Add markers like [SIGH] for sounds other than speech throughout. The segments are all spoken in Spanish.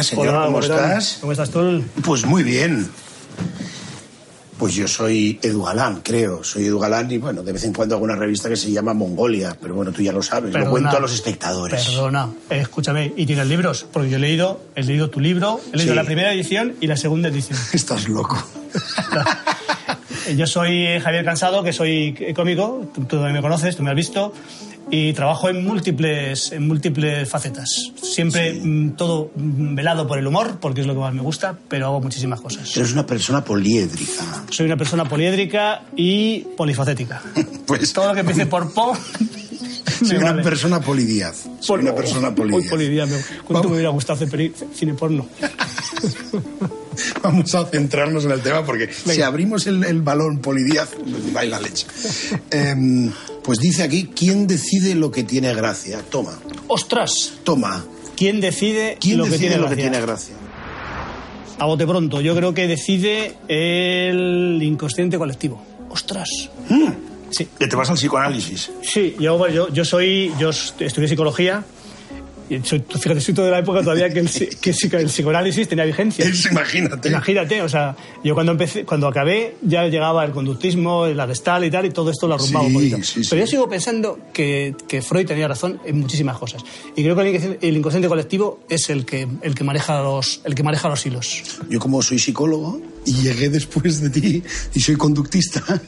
Buenas, señor. Hola, ¿Cómo estás? ¿Cómo estás tú? Pues muy bien. Pues yo soy Edu Galán, creo. Soy Edu Galán y, bueno, de vez en cuando hago una revista que se llama Mongolia. Pero bueno, tú ya lo sabes. Perdona. Lo cuento a los espectadores. Perdona, eh, escúchame, ¿y tienes libros? Porque yo he leído, he leído tu libro, he leído Sí. la primera edición y la segunda edición. [LAUGHS] Estás loco. [LAUGHS] Yo soy eh, Javier Cansado, que soy eh, cómico, tú, tú me conoces, tú me has visto, y trabajo en múltiples, en múltiples facetas. Siempre mm, todo mm, velado por el humor, porque es lo que más me gusta, pero hago muchísimas cosas. Eres una persona poliédrica. Soy una persona poliédrica y polifacética. [LAUGHS] Pues Todo lo que empiece por po... [LAUGHS] soy una persona polidiaz. Soy una persona polidiaz. polidía, me- ¿Cuánto me hubiera gustado hacer cine porno? [LAUGHS] Vamos a centrarnos en el tema porque si abrimos el, el balón polidiaz, baila leche. Em, pues dice aquí, ¿quién decide lo que tiene gracia? Toma, ¡Ostras! toma. ¿Quién decide ¿Quién lo que decide tiene lo que gracia? tiene gracia? A bote pronto, yo creo que decide el inconsciente colectivo. ¡Ostras! Sí. Que te vas al psicoanálisis. Sí, yo, bueno, yo, yo soy. Yo estudié psicología. Soy, fíjate, soy todo de la época todavía que el, que el psico- el psicoanálisis tenía vigencia. [LAUGHS] Imagínate. Imagínate, o sea, yo cuando empecé, cuando acabé, ya llegaba el conductismo, la gestal y tal, y todo esto lo arrumbaba Sí, un poquito. sí. Pero yo sigo pensando que, que Freud tenía razón en muchísimas cosas. Y creo que el inconsciente colectivo es el que, el que maneja los, el que maneja los hilos. Yo como soy psicólogo y llegué después de ti y soy conductista, [LAUGHS]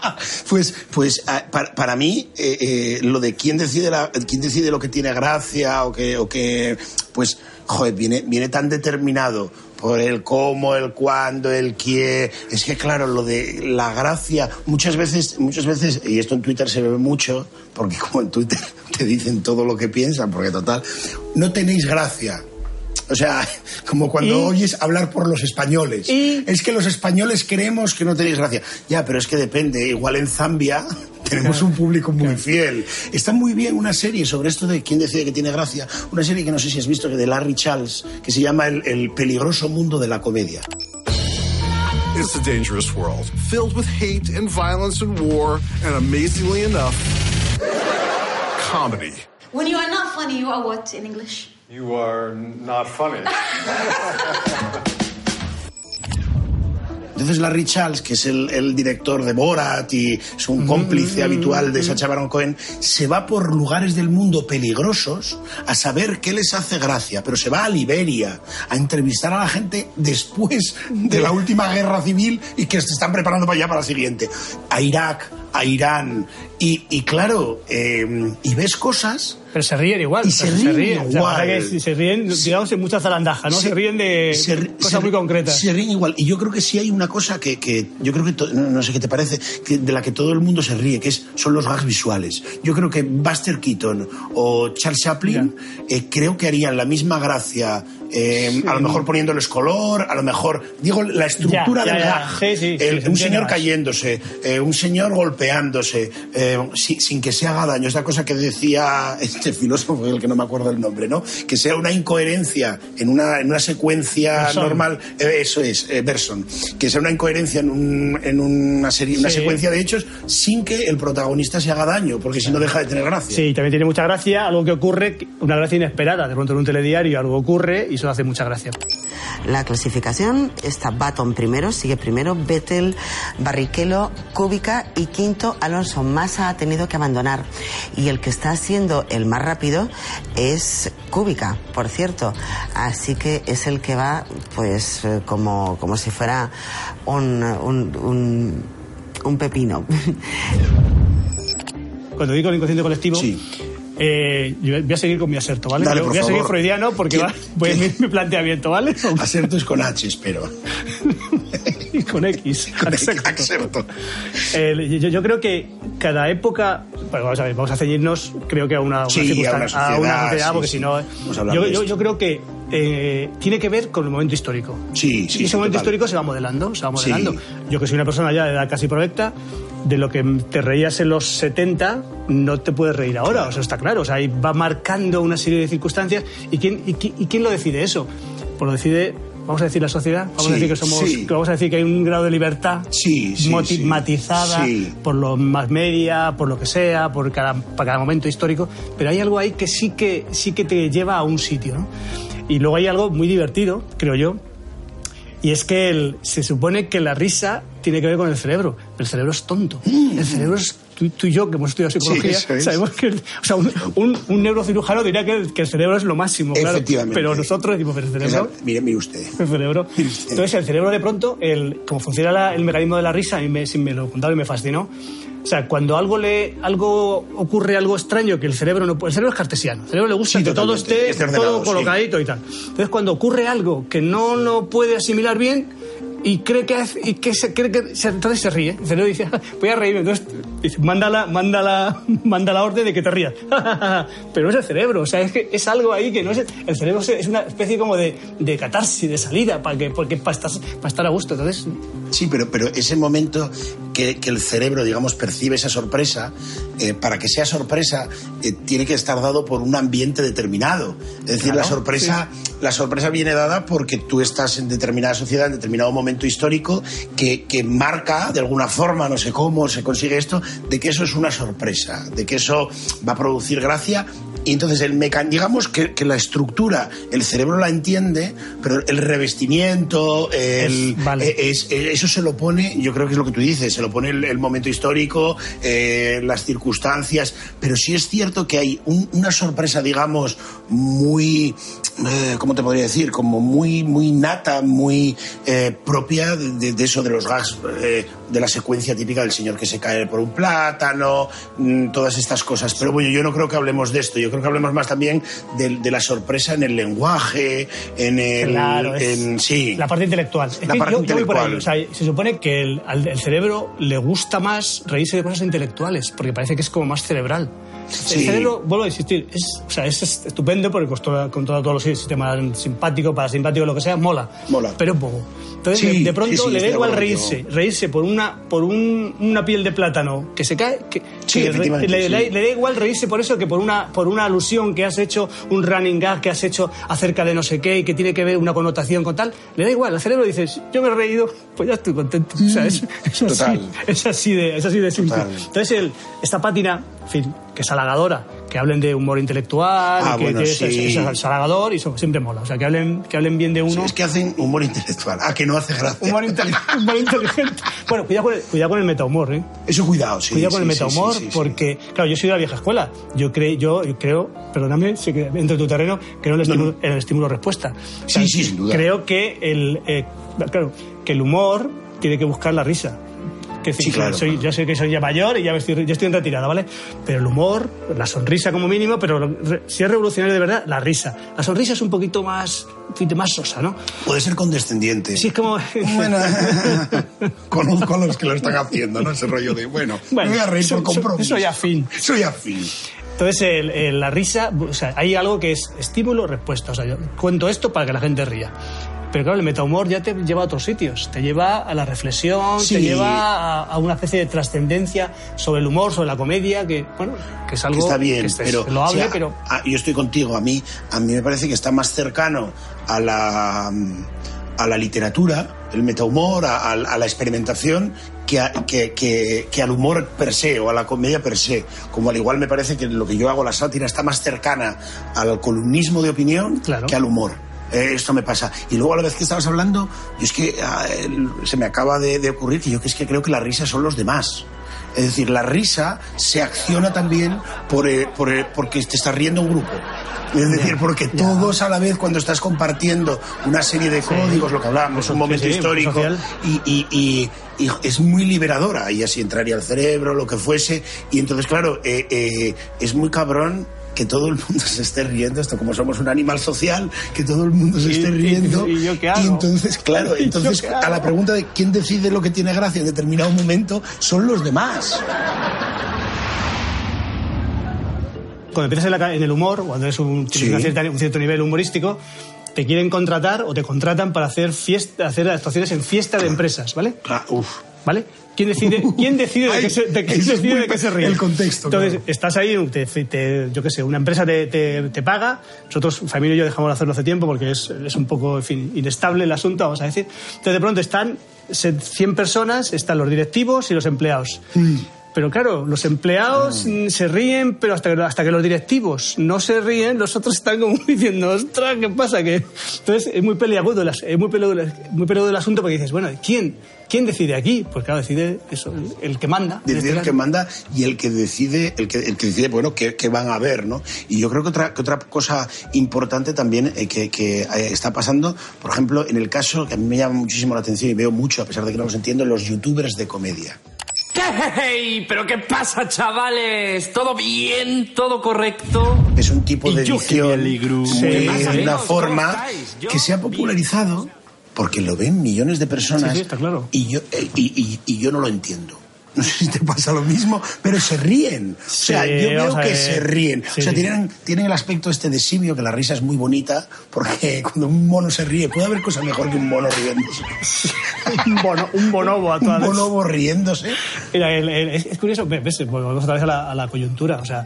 [LAUGHS] pues, pues ah, para, mí eh, eh, lo de quién decide, la- quién decide lo que tiene gracia o que, o que pues, joder, viene, viene tan determinado por el cómo, el cuándo, el quién. Es que claro, lo de la gracia, muchas veces, muchas veces, y esto en Twitter se ve mucho, porque como en Twitter [LAUGHS] te dicen todo lo que piensan, porque total, no tenéis gracia. O sea, como cuando ¿Y? oyes hablar por los españoles. ¿Y? Es que los españoles creemos que no tenéis gracia. Ya, pero es que depende. Igual en Zambia [LAUGHS] tenemos un público muy fiel. Está muy bien una serie sobre esto de quién decide que tiene gracia. Una serie que no sé si has visto, que de Larry Charles, que se llama El, el peligroso mundo de la comedia. It's a dangerous world, filled with hate and violence and war, and amazingly enough, comedy. When you are not funny, you are what in English? You are not funny. Entonces Larry Charles, que es el, el director de Borat y es un cómplice habitual de Sacha Baron Cohen, se va por lugares del mundo peligrosos a saber qué les hace gracia, pero se va a Liberia a entrevistar a la gente después de la última guerra civil y que se están preparando para allá para la siguiente, a Irak, a Irán y, y claro, eh, y ves cosas Pero se ríen igual. Y o se ríen O sea, igual. verdad que se ríen, digamos, en mucha zarandaja, ¿no? Se, ríen de se cosas muy concretas. Se ríen igual. Y yo creo que sí hay una cosa que, que yo creo que, to- no, no sé qué te parece, que de la que todo el mundo se ríe, que es, son los gags visuales. Yo creo que Buster Keaton o Charles Chaplin eh, creo que harían la misma gracia, eh, a lo mejor poniéndoles color, a lo mejor, digo, la estructura Ya, del ya. gag. Sí, sí, un señor más. cayéndose, eh, un señor golpeándose, eh, si- sin que se haga daño. Esta cosa que decía este filósofo, del que no me acuerdo el nombre, ¿no? Que sea una incoherencia en una, en una secuencia normal. eso es, Berson. Que sea una incoherencia en, un- en una, serie, una Sí. secuencia de hechos sin que el protagonista se haga daño, porque si no deja de tener gracia. Sí, también tiene mucha gracia, algo que ocurre, una gracia inesperada. De pronto en un telediario algo ocurre y eso hace mucha gracia. La clasificación está Baton primero, sigue primero Vettel, Barrichello, Kubica y quinto Alonso. Massa ha tenido que abandonar. Y el que está siendo el más rápido es Kubica, por cierto. Así que es el que va, pues, eh, como, como si fuera un, un, un, un pepino. [LAUGHS] cuando digo el inconsciente colectivo, Sí. Eh, yo voy a seguir con mi aserto, ¿vale? Dale, voy a seguir freudiano porque ¿Qué- va, voy a qué- mi, mi planteamiento, ¿vale? [LAUGHS] Acertos con H, espero. [LAUGHS] y con X. [LAUGHS] Con. Acerto. El- yo, yo creo que cada época, bueno, vamos a ver, vamos a ceñirnos, creo que a una, una Sí, a una a sociedad, una sociedad, sí, porque sí. si no, a yo, creo que eh, tiene que ver con el momento histórico. Sí, sí, Y ese momento total. histórico se va modelando, se va modelando. Yo que soy una persona ya de edad casi provecta, de lo que te reías en los 70, no te puedes reír ahora, o sea, está claro. O sea, ahí va marcando una serie de circunstancias. ¿Y quién, y, qui- y quién lo decide eso? Pues lo decide, vamos a decir, la sociedad. Vamos Sí, a decir que somos, sí. vamos a decir que hay un grado de libertad Sí, matizada por los más media, por lo que sea, por cada, para cada momento histórico, pero hay algo ahí que sí que sí que te lleva a un sitio, ¿no? Y luego hay algo muy divertido, creo yo, y es que el- se supone que la risa tiene que ver con el cerebro. El cerebro es tonto. El cerebro es. Tú, tú y yo, que hemos estudiado psicología, eso es. sabemos que. o sea, un, un- un neurocirujano diría que el, que el cerebro es lo máximo, claro. Pero nosotros decimos, pero el cerebro. Mire, mire usted. [LAUGHS] El cerebro. Entonces, el cerebro de pronto, el, como funciona la- el mecanismo de la risa, a mí me, sí me lo contaron y me fascinó. O sea, cuando algo le algo ocurre algo extraño que el cerebro no puede- el cerebro es cartesiano, el cerebro le gusta Sí, que todo esté todo sí. colocadito y tal. Entonces, cuando ocurre algo que no lo puede asimilar bien y cree que hace- y que se cree que se- entonces se ríe. El cerebro dice, voy a reírme, entonces dice, manda la manda la orden de que te rías. [LAUGHS] Pero no es el cerebro, o sea, es que es algo ahí que no es el, cerebro es- una especie como de, de catarsis, de salida para que porque para estar, para estar a gusto. Entonces, Sí, pero, pero ese momento que, que el cerebro, digamos, percibe esa sorpresa, eh, para que sea sorpresa, eh, tiene que estar dado por un ambiente determinado. Es decir, Claro, la, sorpresa, la sorpresa viene dada porque tú estás en determinada sociedad, en determinado momento histórico, que, que marca, de alguna forma, no sé cómo se consigue esto, de que eso es una sorpresa, de que eso va a producir gracia y entonces el mecan digamos que, que la estructura, el cerebro la entiende, pero el revestimiento, el, Es- vale. es- eh, eso se lo pone, yo creo que es lo que tú dices, se lo pone el, el momento histórico, eh, las circunstancias, pero sí es cierto que hay un- una sorpresa, digamos, muy, eh, ¿cómo te podría decir? Como muy, muy nata, muy eh, propia de, de- eso, de los gags, eh, de la secuencia típica del señor que se cae por un plátano, mm, todas estas cosas. Pero bueno, yo no creo que hablemos de esto, yo creo que hablemos más también de, de la sorpresa en el lenguaje, en el... Claro, en- sí. la parte intelectual. Es La parte yo- yo voy por ahí. intelectual. O sea, se supone que el, al el cerebro le gusta más reírse de cosas intelectuales, porque parece que es como más cerebral. Sí. El cerebro, vuelvo a insistir, es, o sea, es estupendo porque con todo- controla todos los sistemas simpáticos, parasimpáticos, lo que sea, mola. Mola. Pero es poco. Entonces, Sí, de, de pronto sí, le da igual reírse, reírse por una por un- una piel de plátano que se cae, que, le, efectivamente, le- sí. le- le da igual reírse por eso que por una por una alusión que has hecho, un running gag que has hecho acerca de no sé qué y que tiene que ver una connotación con tal, le da igual. Al cerebro dices, yo me he reído, pues ya estoy contento. O sea, es, es así, Total. es así de es así de simple. Total. Entonces el, esta pátina, en fin, que es halagadora, que hablen de humor intelectual, Ah, y que, bueno, que es, sí. es- es halagador y eso siempre mola. O sea, que hablen que hablen bien de uno. Es que hacen humor intelectual. Ah, que no hace gracia. Humor, intelig- [LAUGHS] humor inteligente. Bueno, cuidado con el, cuidado con el metahumor, ¿eh? Eso cuidado, sí. Cuidado con el sí, sí, metahumor, sí, sí, sí. porque, claro, yo soy de la vieja escuela. Yo, creo yo, yo creo, perdóname, sé que entre tu terreno, creo en el No, estímulo, no. en el estímulo-respuesta. O Sí, sí, sin duda. Creo que el, eh, claro, que el humor tiene que buscar la risa. Que decir, Sí, claro. soy, yo sé que soy ya mayor y ya me estoy, ya estoy en retirada, ¿vale? Pero el humor, la sonrisa como mínimo, pero re- si es revolucionario de verdad, la risa. La sonrisa es un poquito más, más sosa, ¿no? Puede ser condescendiente. Sí, es como... Bueno, [LAUGHS] conozco a los que lo están haciendo, ¿no? Ese rollo de, bueno, Bueno, me voy a reír por so- compromiso. soy afín. Soy afín. Entonces, el- el- la risa, o sea, hay algo que es estímulo-respuesta. O sea, yo cuento esto para que la gente ría. Pero claro, el metahumor ya te lleva a otros sitios. Te lleva a la reflexión, Sí. te lleva a, a una especie de trascendencia sobre el humor, sobre la comedia, que, bueno, que es algo que está bien, que pero loable, o sea, pero... a- yo estoy contigo. A mí, a mí me parece que está más cercano a la a la literatura, el metahumor, a, a- a la experimentación, que, a- que, que- que al humor per se o a la comedia per se. Como al igual me parece que lo que yo hago, la sátira, está más cercana al columnismo de opinión Claro. que al humor. Esto me pasa. Y luego a la vez que estabas hablando, yo es que ah, se me acaba de, de ocurrir que yo que es que creo que la risa son los demás. Es decir, la risa se acciona también por, eh, por, eh, porque te está riendo un grupo. Es decir, porque todos a la vez, cuando estás compartiendo una serie de códigos, lo que hablábamos, un momento sí, histórico, y, y- y- y es muy liberadora, y así entraría al cerebro, lo que fuese, y entonces, claro, eh, eh, es muy cabrón que todo el mundo se esté riendo, esto como somos un animal social, que todo el mundo se Y- esté y- riendo. y yo qué hago? Y entonces, claro, [LAUGHS] ¿Y yo entonces a la pregunta de quién decide lo que tiene gracia en determinado momento, son los demás. Cuando empiezas en, la ca- en el humor, cuando eres un, Sí. cierto nivel humorístico, te quieren contratar o te contratan para hacer, fiesta, hacer actuaciones en fiesta de empresas, ¿vale? Claro, uf. ¿Vale? ¿Quién decide, [LAUGHS] ¿quién decide de qué se, de decide de qué se ríe? el contexto, Entonces, claro. estás ahí, te, te- yo qué sé, una empresa te, te- paga. Nosotros, familia y yo, dejamos de hacerlo hace tiempo porque es, es un poco, en fin, inestable el asunto, vamos a decir. Entonces, de pronto están se- 100 personas, están los directivos y los empleados. Mm. Pero claro, los empleados se ríen, pero hasta que, hasta que los directivos no se ríen, los otros están como [LAUGHS] diciendo, ostras, ¿qué pasa? Que... Entonces es muy peliagudo, es muy peliagudo, muy peliagudo el asunto porque dices, bueno, ¿quién, ¿quién decide aquí? Pues claro, decide eso, el, que manda. Decide este el caso. que manda y el que decide, el que, el que decide, bueno, qué, qué van a ver, ¿no? Y yo creo que otra, que otra cosa importante también eh, que, que, eh, está pasando, por ejemplo, en el caso que a mí me llama muchísimo la atención y veo mucho, a pesar de que no los entiendo, los youtubers de comedia. ¡Hey! ¿Pero qué pasa, chavales? ¿Todo bien? ¿Todo correcto? Es un tipo de edición alegro. muy- ¿Qué de una forma que se ha popularizado porque lo ven millones de personas Sí, sí, está claro. y, yo, eh, y, y- y yo no lo entiendo. [LAUGHS] No sé si te pasa lo mismo, pero se ríen. O sea, Sí, yo veo que se ríen. Sí, o sea, tienen, tienen el aspecto este de simio, que la risa es muy bonita, porque [LAUGHS] cuando un mono se ríe, puede haber cosa mejor que un mono riéndose. [LAUGHS] un, bono- un bonobo a todas un bonobo riéndose. Mira, el- el- es, curioso, ves, volvemos otra vez a la, a la coyuntura. O sea,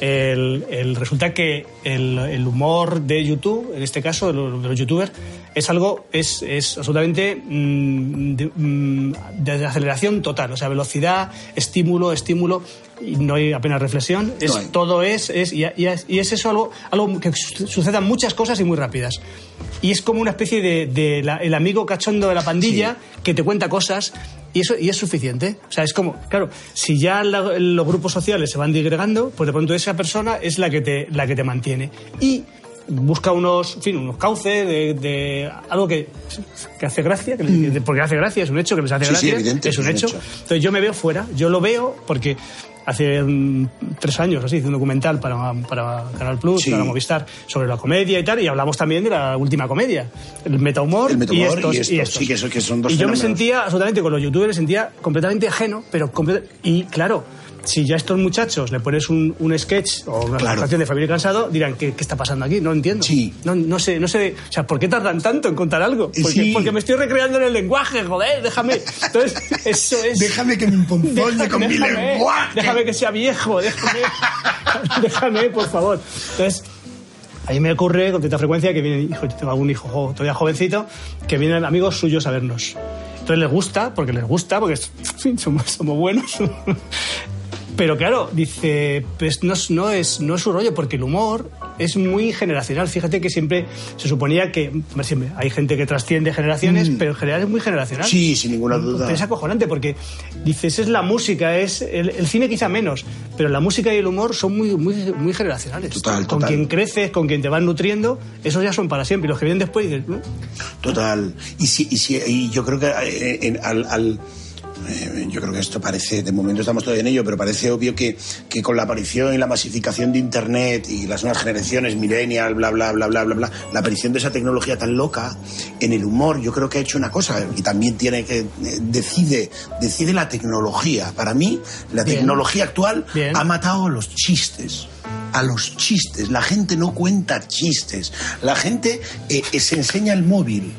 el, el- resulta que el, el humor de YouTube, en este caso, de los, de los youtubers, es algo, es, es absolutamente mm, de, mm, de aceleración total. O sea, velocidad, estímulo, estímulo, y no hay apenas reflexión. Es, No hay. Todo es, es y, y es, y es eso algo, algo que su- sucedan muchas cosas y muy rápidas. Y es como una especie de, de la- el amigo cachondo de la pandilla que te cuenta cosas y eso y es suficiente. O sea, es como, claro, si ya la- los grupos sociales se van digregando, pues de pronto esa persona es la que te, la que te mantiene. Y busca unos, en fin, unos cauces de, de algo que, que hace gracia, que le- porque hace gracia, es un hecho que les hace Mm. Sí, gracia, evidente, es un es un hecho. hecho. Entonces yo me veo fuera, yo lo veo porque hace mm, tres años así hice un documental para, para Canal Plus, Sí. para Movistar, sobre la comedia y tal, y hablamos también de la última comedia, el metahumor, El metahumor y, estos, y estos, sí, que eso- que son dos Y yo me sentía, absolutamente, con los youtubers me sentía completamente ajeno, pero comple- y claro, si ya a estos muchachos le pones un, un sketch o una Claro. canción de Familia Cansado, dirán, ¿qué, qué está pasando aquí? No entiendo. Sí. No, no sé, no sé, o sea, ¿por qué tardan tanto en contar algo? Porque, Sí. porque me estoy recreando en el lenguaje, joder, déjame. Entonces, [LAUGHS] eso es... Déjame que me Deja- con mi déjame, lenguaje. Déjame que sea viejo, déjame, [LAUGHS] déjame, por favor. Entonces, a mí me ocurre con cierta frecuencia que vienen, hijo, yo tengo algún hijo jo- todavía jovencito, que vienen amigos suyos a vernos. Entonces les gusta, porque les gusta, porque somos, somos buenos. Pero claro, dice, pues no, es- no, es, no es su rollo, porque el humor es muy generacional. Fíjate que siempre se suponía que, siempre hay gente que trasciende generaciones, pero en general es muy generacional. Mm. Sí, sin ninguna duda. Es acojonante porque dices, es la música, es el, el cine quizá menos, pero la música y el humor son muy, muy, muy generacionales. Total, con total. quien creces, con quien te vas nutriendo, esos ya son para siempre. Y los que vienen después dices, "Mm". Total. Y, si, y, si- y yo creo que eh, en- al, al- eh, yo creo que esto parece, de momento estamos todavía en ello, pero parece obvio que, que con la aparición y la masificación de Internet y las nuevas generaciones, millennial, bla, bla, bla, bla, bla, bla, la aparición de esa tecnología tan loca, en el humor yo creo que ha hecho una cosa y también tiene que, eh, decide, decide la tecnología. Para mí, la Bien. tecnología actual Bien. ha matado a los chistes. A los chistes. La gente no cuenta chistes. La gente eh, eh, se enseña el móvil.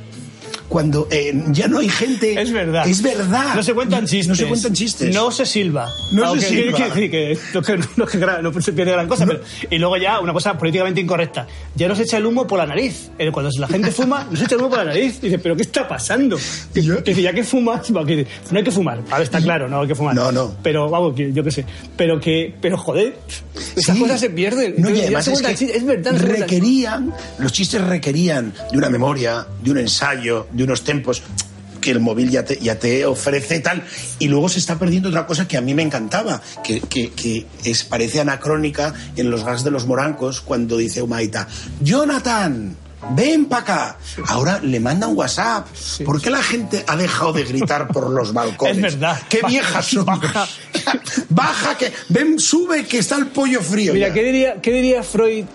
Cuando eh, ya no hay gente. Es verdad. Es verdad. No se cuentan chistes. No se cuentan chistes. No se silba. No se Aunque silba. quiere decir que, no, que, no, que gra- no se pierde gran cosa. Pero, y luego ya, una cosa políticamente incorrecta. Ya nos echa el humo por la nariz. Eh, Cuando la gente fuma, nos echa el humo por la nariz. Y dice, ¿pero qué está pasando? Que, Yo- que dice, ya que fumas, no hay que fumar. Ahora está claro, no hay que fumar. No, no. Pero vamos, yo qué sé. Pero que, pero joder, esas Sí. cosas se pierden. No, y además se es, que es verdad, se requerían, los chistes requerían de una memoria, de un ensayo, de unos tempos. porque el móvil ya te, ya te ofrece tal. Y luego se está perdiendo otra cosa que a mí me encantaba, que, que, que es, parece anacrónica en los gas de los morancos cuando dice Humaita, Jonathan, ven para acá. Ahora le manda un WhatsApp. ¿Por qué la gente ha dejado de gritar por los [LAUGHS] balcones? Es verdad. Qué Baja, viejas somos. baja. [LAUGHS] Baja, que ven, sube, que está el pollo frío. Mira. ¿qué diría, ¿qué diría Freud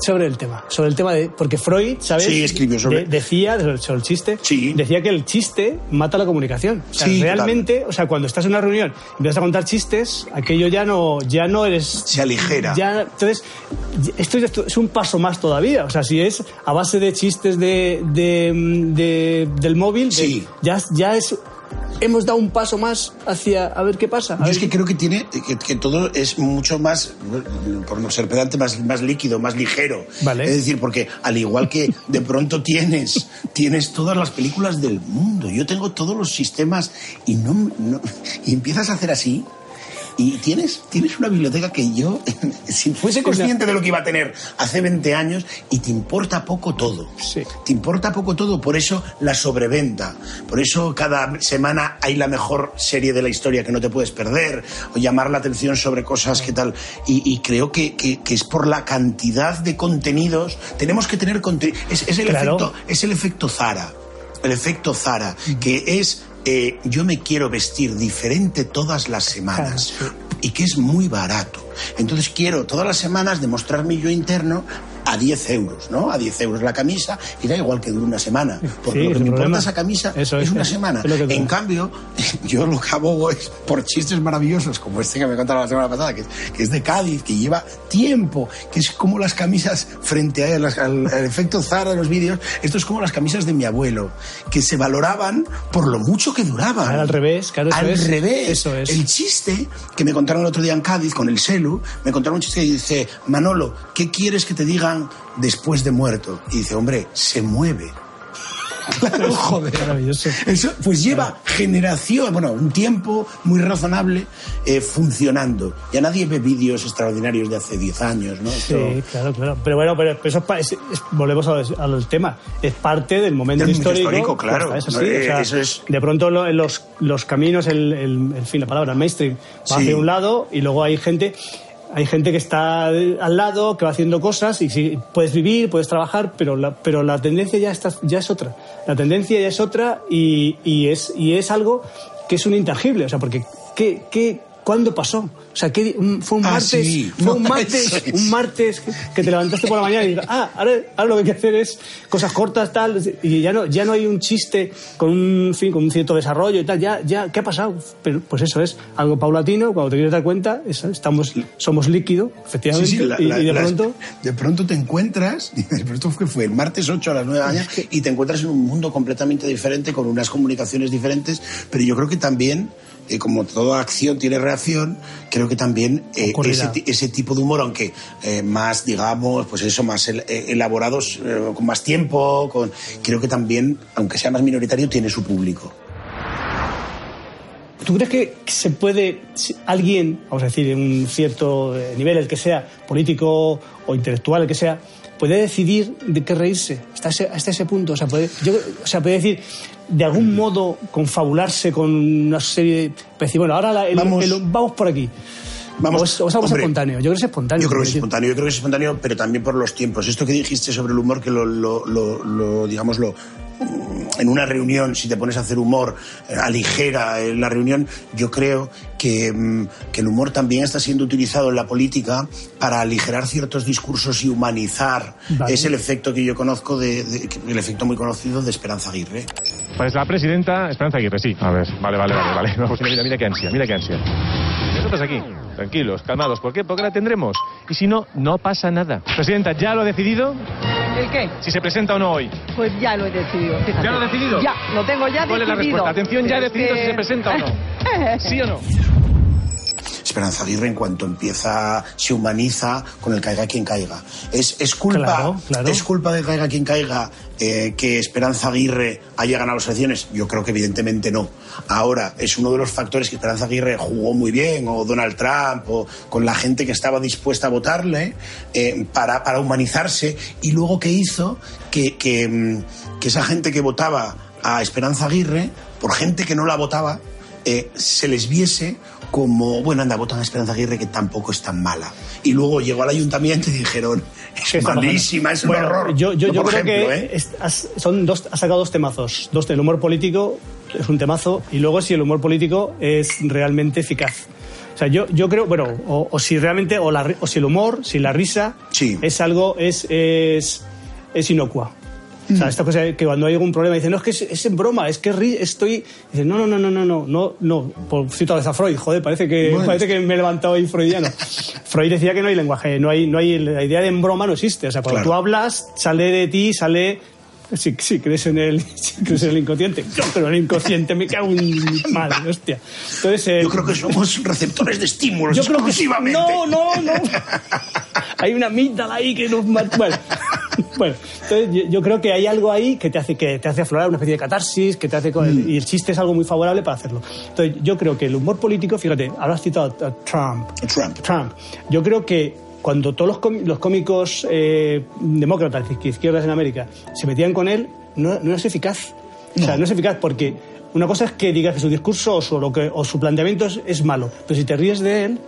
sobre el tema? Sobre el tema de. Porque Freud, ¿sabes? Sí, escribió sobre- De- decía, sobre el chiste, Sí. decía que el chiste mata la comunicación. O sea, Sí, realmente, o sea, cuando estás en una reunión y empiezas a contar chistes, aquello ya no, ya no eres. Se aligera. Ya, entonces, esto es, esto es un paso más todavía. O sea, si es a base de chistes de, de- de- del móvil, Sí. ya, ya es. Hemos dado un paso más hacia a ver qué pasa. Yo es que creo que tiene que, que todo es mucho más, por no ser pedante, más, más líquido, más ligero. Vale. Es decir, porque al igual que de pronto tienes, tienes todas las películas del mundo, yo tengo todos los sistemas y no, no- y empiezas a hacer así. Y tienes, tienes una biblioteca que yo, [LAUGHS] si fuese consciente de lo que iba a tener hace 20 años, y te importa poco todo. Sí. Te importa poco todo, por eso la sobreventa. Por eso cada semana hay la mejor serie de la historia que no te puedes perder, o llamar la atención sobre cosas que tal. Y, y creo que, que- que es por la cantidad de contenidos. Tenemos que tener contenido. Es, es el Claro. efecto, es el efecto Zara. El efecto Zara, que es eh, yo me quiero vestir diferente todas las semanas Claro, y que es muy barato. Entonces quiero todas las semanas demostrar mi yo interno a 10 euros, ¿no? A 10 euros la camisa y da igual que dure una semana. Porque Sí, lo que me importa esa camisa Eso es, es, una semana. es en cambio, [LAUGHS] yo lo que abogo es por chistes maravillosos como este que me contaron la semana pasada, que es, que es de Cádiz, que lleva tiempo, que es como las camisas frente a las- al, al efecto Zara de los vídeos. Esto es como las camisas de mi abuelo, que se valoraban por lo mucho que duraban. Al revés, claro, Al revés. Eso es. El chiste que me contaron el otro día en Cádiz con el Me contaron un chiste que dice, Manolo, ¿qué quieres que te digan después de muerto? Y dice, hombre, se mueve. Claro, [LAUGHS] joder. Maravilloso. Eso, pues lleva generación, bueno, un tiempo muy razonable eh, funcionando. Ya nadie ve vídeos extraordinarios de hace 10 años, ¿no? Esto- Sí, claro, claro. Pero bueno, pero eso es, pa- es- es- volvemos al, al tema. Es parte del momento Del histórico. histórico, claro. No, eh, o sea, eso es- De pronto lo- los, los caminos, el, el- fin, la palabra, el mainstream, va Sí. hacia un lado y luego hay gente... Hay gente que está al lado, que va haciendo cosas y sí, puedes vivir, puedes trabajar, pero la, pero la tendencia ya, está, ya es otra. La tendencia ya es otra y, y es, y es algo que es un intangible. O sea, porque ¿qué, qué, ¿cuándo pasó? O sea, ¿qué, un- fue un Ah, martes, sí. fue un [LAUGHS] martes, es. un martes que te levantaste por la mañana y dices, ah, ahora, ahora lo que hay que hacer es cosas cortas, tal, y ya no, ya no hay un chiste con un, fin, con un cierto desarrollo y tal, ya, ya, ¿qué ha pasado? Pero, pues eso es algo paulatino, cuando te quieres dar cuenta, eso, estamos, somos líquido, efectivamente, Sí, sí, la- y, la- y de las- pronto... de pronto te encuentras, [LAUGHS] esto fue, fue el martes 8 a las 9 de la mañana, y te encuentras en un mundo completamente diferente, con unas comunicaciones diferentes, pero yo creo que también, eh, como toda acción tiene reacción, creo que también eh, ese, ti- ese tipo de humor, aunque eh, más, digamos, pues eso, más el- eh, elaborados, con más tiempo, con, creo que también, aunque sea más minoritario, tiene su público. ¿Tú crees que se puede, si alguien, vamos a decir, en un cierto nivel, el que sea, político o intelectual, el que sea, puede decidir de qué reírse hasta ese, hasta ese punto? O sea, puede, yo- o sea, puede decir, de algún modo, confabularse con una serie de... bueno, ahora la- el- Vamos. el- vamos por aquí. Vamos, o es, o es algo hombre, espontáneo. Yo creo que es espontáneo. Yo creo que es espontáneo, yo creo que es espontáneo, pero también por los tiempos. Esto que dijiste sobre el humor, que lo, lo, lo, lo, digamos, lo, en una reunión, si te pones a hacer humor, eh, aligera en la reunión, yo creo que, mm, que el humor también está siendo utilizado en la política para aligerar ciertos discursos y humanizar. Vale. Es el efecto que yo conozco, de, de- el efecto muy conocido de Esperanza Aguirre. Pues la presidenta Esperanza Aguirre, sí. A ver, vale, vale, vale, vale. [LAUGHS] Vamos, mira, mira, mira qué ansia, mira qué ansia. Nosotros aquí, tranquilos, calmados. ¿Por qué? Porque la tendremos. Y si no, no pasa nada. Presidenta, ¿ya lo ha decidido? ¿El qué? Si se presenta o no hoy. Pues ya lo he decidido. fíjate. ¿Ya lo ha decidido? Ya, lo tengo ya ¿Cuál es la decidido. respuesta? Atención, ya he decidido si se presenta o no. [LAUGHS] ¿Sí o no? Esperanza Aguirre en cuanto empieza, se humaniza con el caiga quien caiga. Es, es culpa, Claro, claro. es culpa de caiga quien caiga eh, que Esperanza Aguirre haya ganado las elecciones. Yo creo que evidentemente no. Ahora es uno de los factores que Esperanza Aguirre jugó muy bien, o Donald Trump, o con la gente que estaba dispuesta a votarle eh, para, para humanizarse y luego que hizo que, que, mm, que esa gente que votaba a Esperanza Aguirre, por gente que no la votaba, eh, se les viese como, bueno, anda, votan a Esperanza Aguirre que tampoco es tan mala. Y luego llegó al ayuntamiento y dijeron, es malísima, es un Bueno, horror. Yo, yo, No, yo creo ejemplo, que ¿eh? es- has, son dos, has sacado dos temazos. Dos del humor político es un temazo y luego si el humor político es realmente eficaz. O sea, yo, yo creo, bueno, o, o si realmente, o, la, ri- o si el humor, si la risa es algo, es, es, es inocua. O Mm. sea, esta cosa que cuando hay algún problema dicen, no, es que es, es en broma, es que estoy... Dicen, no, no, no, no, no, no, no, no. Por cito a Freud, joder, parece que, Bueno. parece que me he levantado ahí freudiano. [LAUGHS] Freud decía que no hay lenguaje, no hay, no hay, la idea de en broma no existe. O sea, cuando Claro. tú hablas, sale de ti, sale... Si, si crees en el, [LAUGHS] si crees en el inconsciente, [LAUGHS] yo creo en el inconsciente, me cago en madre, hostia. Entonces, eh, Yo creo que somos receptores de estímulos yo creo que exclusivamente. No, no, no. hay una amígdala ahí que nos mata. Bueno, [LAUGHS] bueno entonces yo, yo creo que hay algo ahí que te hace que te hace aflorar una especie de catarsis, que te hace co- Mm. y el chiste es algo muy favorable para hacerlo. Entonces yo creo que el humor político, fíjate, ahora has citado a, Trump. Trump. Trump. Yo creo que cuando todos los, los cómicos eh, demócratas de izquierdas en América se metían con él, no, no es eficaz. O sea, no es eficaz porque una cosa es que digas que su discurso o su, lo que, o su planteamiento es, es malo, pero si te ríes de él,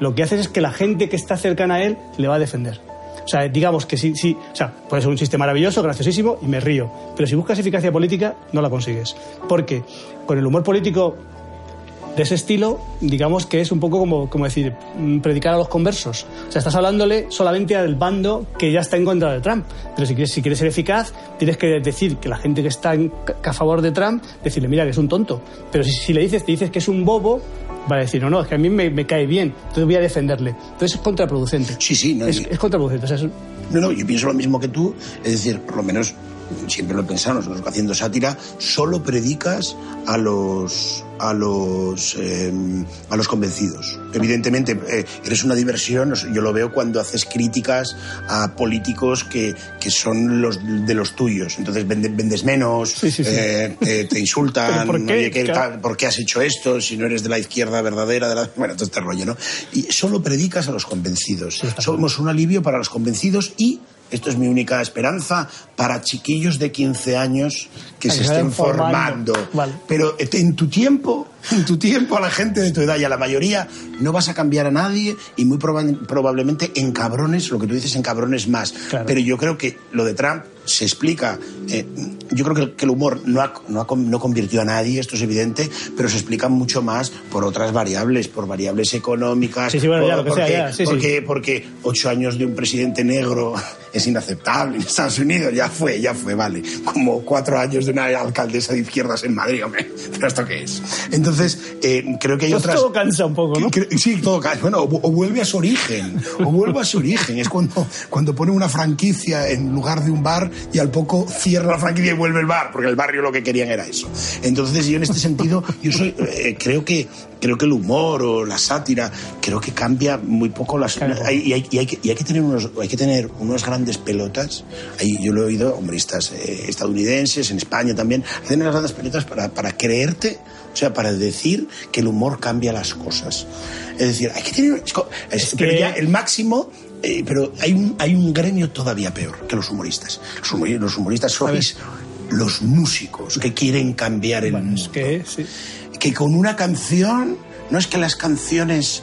lo que haces es que la gente que está cercana a él le va a defender. O sea, digamos que sí, sí, o sea, puede ser un chiste maravilloso, graciosísimo y me río, pero si buscas eficacia política no la consigues. Porque con el humor político de ese estilo, digamos que es un poco como, como decir, mm, predicar a los conversos. O sea, estás hablándole solamente al bando que ya está en contra de Trump. Pero si quieres, si quieres ser eficaz, tienes que decir que la gente que está en- a favor de Trump, decirle, mira, que es un tonto. Pero si le dices, te dices que es un bobo, va a decir, no, no, es que a mí me, me cae bien, entonces voy a defenderle. Entonces es contraproducente. Sí, sí, no, es, es contraproducente. O sea, es- No, no, yo pienso lo mismo que tú, es decir, por lo menos siempre lo pensamos, nosotros haciendo sátira, solo predicas a los a los eh, a los convencidos. Evidentemente, eh, eres una diversión, yo lo veo cuando haces críticas a políticos que, que son los de los tuyos. Entonces vende- vendes menos, sí, sí. eh, eh, te [LAUGHS] insultan, ¿Pero por qué? oye, ¿qué Claro. tal? ¿por qué has hecho esto? Si no eres de la izquierda verdadera, de la... bueno, todo este rollo, ¿no? Y solo predicas a los convencidos. Somos un alivio para los convencidos y esto es mi única esperanza para chiquillos de 15 años que se estén formando. formando. Vale. Pero en tu tiempo, [LAUGHS] en tu tiempo a la gente de tu edad y a la mayoría no vas a cambiar a nadie y muy proba- probablemente en cabrones, lo que tú dices en cabrones más. Claro. Pero yo creo que lo de Trump se explica. eh, yo creo que, que el humor no, ha- no, ha no convirtió a nadie, esto es evidente, pero se explica mucho más por otras variables, por variables económicas. Sí, sí, bueno, por- ya, lo que sea, porque, ya, sí, sí. porque, porque ocho años de un presidente negro [LAUGHS] es inaceptable en Estados Unidos, ya fue, ya fue, vale. Como cuatro años de una alcaldesa de izquierdas en Madrid, hombre, [LAUGHS] pero ¿esto qué es? Entonces, eh, creo que hay pues otras... todo cansa un poco, ¿no? Que- que- Sí, todo ca- Bueno, o, o vuelve a su origen. O vuelve a su origen. Es cuando, cuando pone una franquicia en lugar de un bar y al poco cierra la franquicia y vuelve el bar, porque el barrio lo que querían era eso. Entonces, yo en este sentido, yo soy, eh, creo que creo que el humor o la sátira creo que cambia muy poco las hay- y, hay, y hay que, y hay que tener unos hay que tener unas grandes pelotas ahí yo lo he oído humoristas eh, estadounidenses en España también tener unas grandes pelotas para, para creerte o sea, para decir que el humor cambia las cosas. Es decir, hay que tener... es es- pero que- ya el máximo... eh, pero hay un, hay un gremio todavía peor que los humoristas. Los, humori- los humoristas sois los músicos que quieren cambiar el mundo. que, sí. Que con una canción... No es que las canciones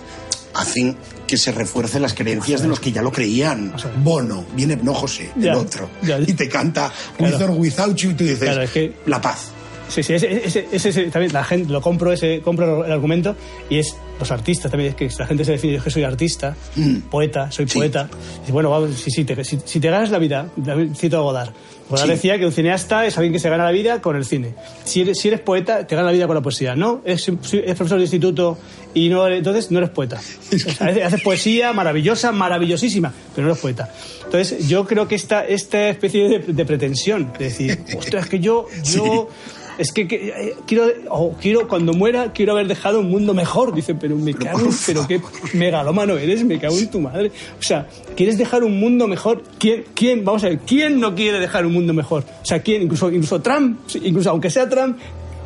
hacen que se refuercen las creencias de los que ya lo creían. Bono, viene, no José, el Ya, otro, ya. y te canta Claro. With or Without You, y tú dices, Claro, es que- la paz. Sí, sí, ese, ese, también la gente lo compro ese compro el argumento y es los artistas también es que la gente se define yo que soy artista, poeta, soy poeta. Y bueno, vamos, sí, sí, te- si, si te ganas la vida, cito a Godard. Godard Sí. decía que un cineasta es alguien que se gana la vida con el cine. Si eres, si eres poeta, te ganas la vida con la poesía. No, es, es profesor de instituto y no entonces no eres poeta. O sea, haces, poesía maravillosa, maravillosísima, pero no eres poeta. Entonces yo creo que esta, esta especie de, de pretensión, de decir, [LAUGHS] ostras, es que yo, yo es que, que, eh, quiero, cuando muera, quiero haber dejado un mundo mejor. Dice, pero me cago en, pero qué megalómano eres, me cago en tu madre. O sea, ¿quieres dejar un mundo mejor? ¿Quién, quién, vamos a ver, quién no quiere dejar un mundo mejor? O sea, ¿quién? Incluso, incluso Trump, incluso aunque sea Trump,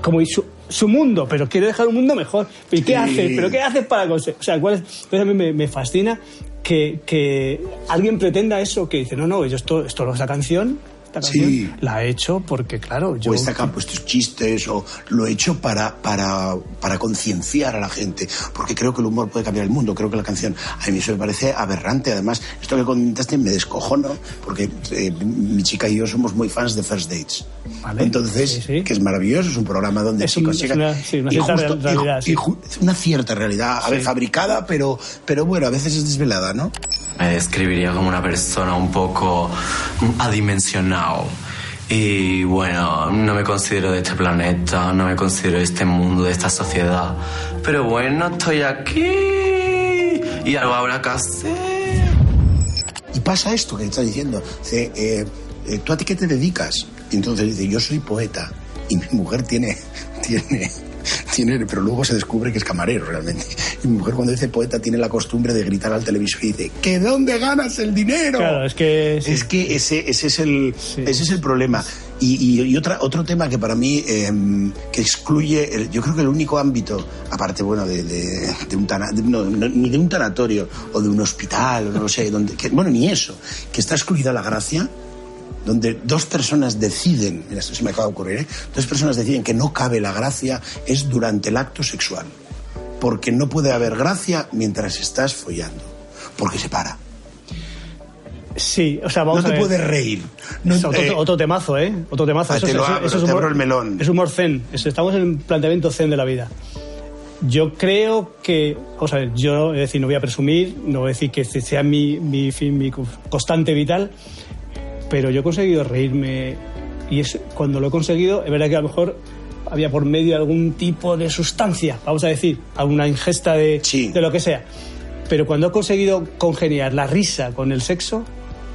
como su, su mundo, pero quiere dejar un mundo mejor. ¿Y qué Sí. haces? ¿Pero qué haces para conseguir? O sea, ¿cuál es? Entonces a mí me, me fascina que, que alguien pretenda eso, que dice, no, no, yo esto, esto, esta canción esta canción, Sí. la he hecho porque, claro, yo... o esta que han puesto chistes, o lo he hecho para, para, para concienciar a la gente, porque creo que el humor puede cambiar el mundo, creo que la canción a mí eso me parece aberrante, además, esto que comentaste me descojono, porque eh, mi chica y yo somos muy fans de First Dates. Vale. Entonces, Sí, sí. que es maravilloso, es un programa donde Es un- chicos una- sí, una y cierta justo- y- realidad, y ju- una cierta realidad, a ver, fabricada, pero, pero bueno, a veces es desvelada, ¿no? Me describiría como una persona un poco adimensionado. Y bueno, no me considero de este planeta, no me considero de este mundo, de esta sociedad. Pero bueno, estoy aquí y algo habrá que hacer. Y pasa esto que estás diciendo. Dice, eh, eh, ¿tú a ti qué te dedicas? Entonces dice, yo soy poeta. Y mi mujer tiene, [LAUGHS] tiene, tiene, pero luego se descubre que es camarero realmente. Y mi mujer cuando dice poeta tiene la costumbre de gritar al televisor y dice, ¿que dónde ganas el dinero? Claro, es que... sí. Es que ese, ese, es, el, ese es el problema. Y, y- y otra, otro tema que para mí eh, que excluye, el- yo creo que el único ámbito, aparte bueno de, de- de un tana- de- no, no, ni de un tanatorio o de un hospital, no lo sé, donde, que- bueno, ni eso, que está excluida la gracia, donde dos personas deciden, mira, esto se me acaba de ocurrir, ¿eh? dos personas deciden que no cabe la gracia, es durante el acto sexual. Porque no puede haber gracia mientras estás follando. Porque se para. Sí, o sea, vamos no a te ver. puedes reír. No, Es otro, eh, otro temazo, ¿eh? Otro temazo. Ah, te lo abro, te abro el melón. Es humor zen. Es- estamos en un planteamiento zen de la vida. Yo creo que, vamos a ver, yo, es decir, no voy a presumir, no voy a decir que este sea mi, mi, fin, mi constante vital, pero yo he conseguido reírme y es, cuando lo he conseguido, es verdad que a lo mejor había por medio algún tipo de sustancia, vamos a decir, alguna ingesta de, de lo que sea. Pero cuando he conseguido congeniar la risa con el sexo,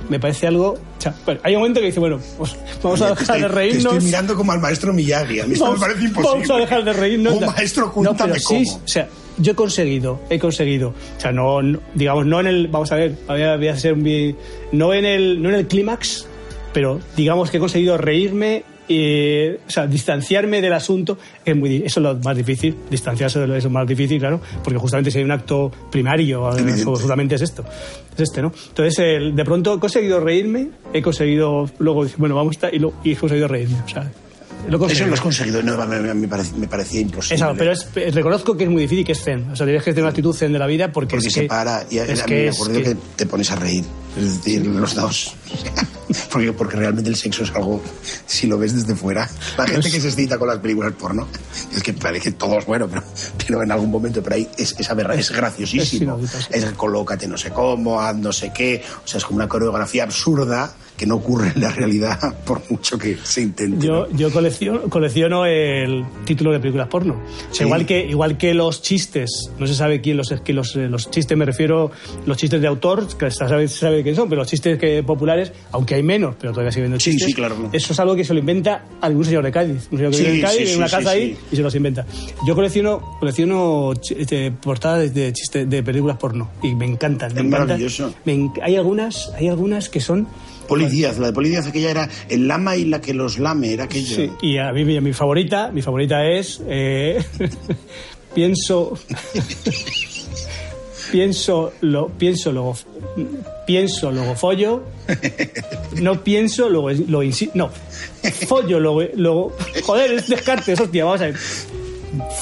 me parece algo... o sea, bueno, hay un momento que dice, bueno, pues vamos a Te dejar estoy- de Te reírnos. estoy mirando como al maestro Miyagi. A mí esto me parece imposible. Vamos a dejar de reírnos. Oh, maestro, No, cuéntame pero sí, cómo. o sea, yo he conseguido, he conseguido. O sea, no, no- digamos, no en el, vamos a ver, voy a, voy a ser muy- no en el, no en el clímax, pero digamos que he conseguido reírme y, o sea, distanciarme del asunto, es muy, eso es lo más difícil, distanciarse de lo es más difícil, claro, porque justamente si hay un acto primario, justamente es esto, es este, ¿no? Entonces, el- de pronto he conseguido reírme, he conseguido, luego, bueno, vamos a estar, y, lo- y he conseguido reírme, o sea, lo Eso lo has conseguido. No, me, me- parece- me parecía imposible. Es algo, pero es- eh, reconozco que es muy difícil que es zen. O sea, tienes que tener una actitud zen de la vida porque, Porque es se que, para y a, es a mí que me acuerdo que... que- te pones a reír. Es decir, los dos. [LAUGHS] porque, porque realmente el sexo es algo, si lo ves desde fuera, la gente que se excita con las películas porno, es que parece que todo es bueno, pero, pero en algún momento por ahí es, es, aberra- es graciosísimo. Es. Es colócate no sé cómo, haz no sé qué. O sea, es como una coreografía absurda que no ocurre en la realidad [LAUGHS] por mucho que se intente. Yo, yo colecciono, colecciono el título de películas porno. O sea, Sí. igual, que, igual que los chistes, no se sabe quién los, que los, los chistes, me refiero los chistes de autor, que se sabe, se sabe quién son, pero los chistes que, populares, aunque hay menos, pero todavía siguen viendo Sí, chistes. sí, claro. Eso es algo que se lo inventa algún señor de Cádiz. Un señor que Sí, vive en Cádiz, sí, en sí, una sí, casa sí. ahí y se los inventa. Yo colecciono, colecciono este, portadas de, chistes de películas porno y me encantan. Me Es encantan. maravilloso. Me hay, algunas, hay algunas que son Poli Díaz, la de Poli Díaz aquella era el lama y la que los lame, era aquello. Sí, y a mí mi, favorita, mi favorita es eh, [LAUGHS] pienso [LAUGHS] pienso lo pienso luego pienso luego follo [LAUGHS] no pienso luego lo no follo luego luego joder es descartes hostia vamos a ver.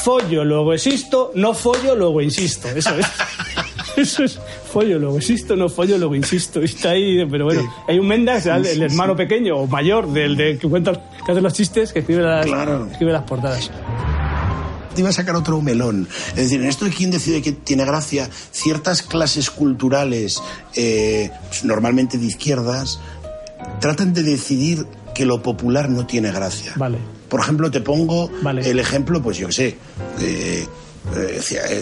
Follo luego existo no follo luego insisto eso es. Eso es follo luego existo no follo luego insisto [LAUGHS] está ahí pero bueno hay un Mendas el, el hermano pequeño o mayor del de que cuenta que hace los chistes que escribe las Claro. escribe las portadas Te iba a sacar otro melón. Es decir, en esto de quién decide que tiene gracia, ciertas clases culturales, eh, normalmente de izquierdas, tratan de decidir que lo popular no tiene gracia. vale Por ejemplo, te pongo Vale. el ejemplo, pues yo qué sé, eh,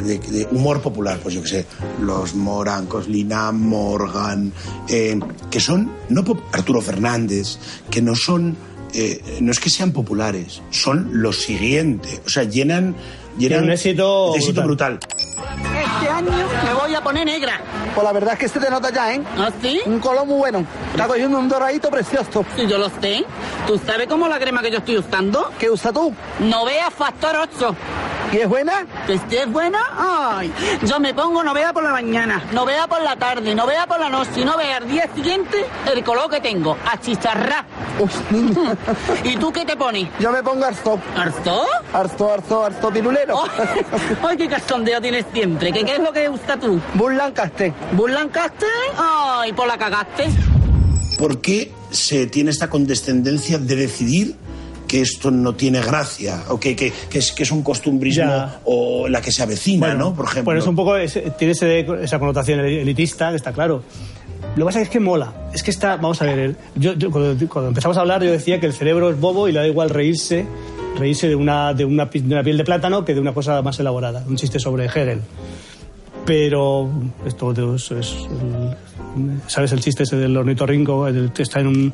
de- de humor popular, pues yo qué sé, los morancos, Lina Morgan, eh, que son, no Arturo Fernández, que no son, eh, no es que sean populares, son lo siguiente, o sea, llenan, llenan Tienen un éxito éxito brutal. Este año me voy a poner negra. Pues la verdad es que se te nota ya, ¿eh? ¿Ah, sí? Un color muy bueno. Está cogiendo un doradito precioso. Sí, yo lo sé. ¿Tú sabes cómo la crema que yo estoy usando? ¿Qué usa tú? No veas Factor 8. ¿Y es buena? ¿Que estés buena? Ay, yo me pongo no vea por la mañana, no vea por la tarde, no vea por la noche, y no vea al día siguiente el color que tengo, a. [LAUGHS] ¿Y tú qué te pones? Yo me pongo arzo. ¿Arzo? Arzo, arzo, Ay, qué castondeo tienes siempre. ¿Qué, ¿Qué es lo que gusta tú? Burlancaste. ¿Burlancaste? Ay, por la cagaste. ¿Por qué se tiene esta condescendencia de decidir que esto no tiene gracia o que, que, que es, que es un costumbrismo Ya. o la que se avecina, Bueno, ¿no? Por ejemplo. Bueno, es un poco, ese- tiene ese- esa connotación elitista, que está claro. Lo que pasa es que mola. Es que está, vamos a ver, el- yo, yo cuando, cuando empezamos a hablar yo decía que el cerebro es bobo y le da igual reírse, reírse de una, de una, de una piel de plátano que de una cosa más elaborada. Un chiste sobre Hegel. Pero esto es, ¿Sabes el chiste ese del ornitorrinco? El- está en un...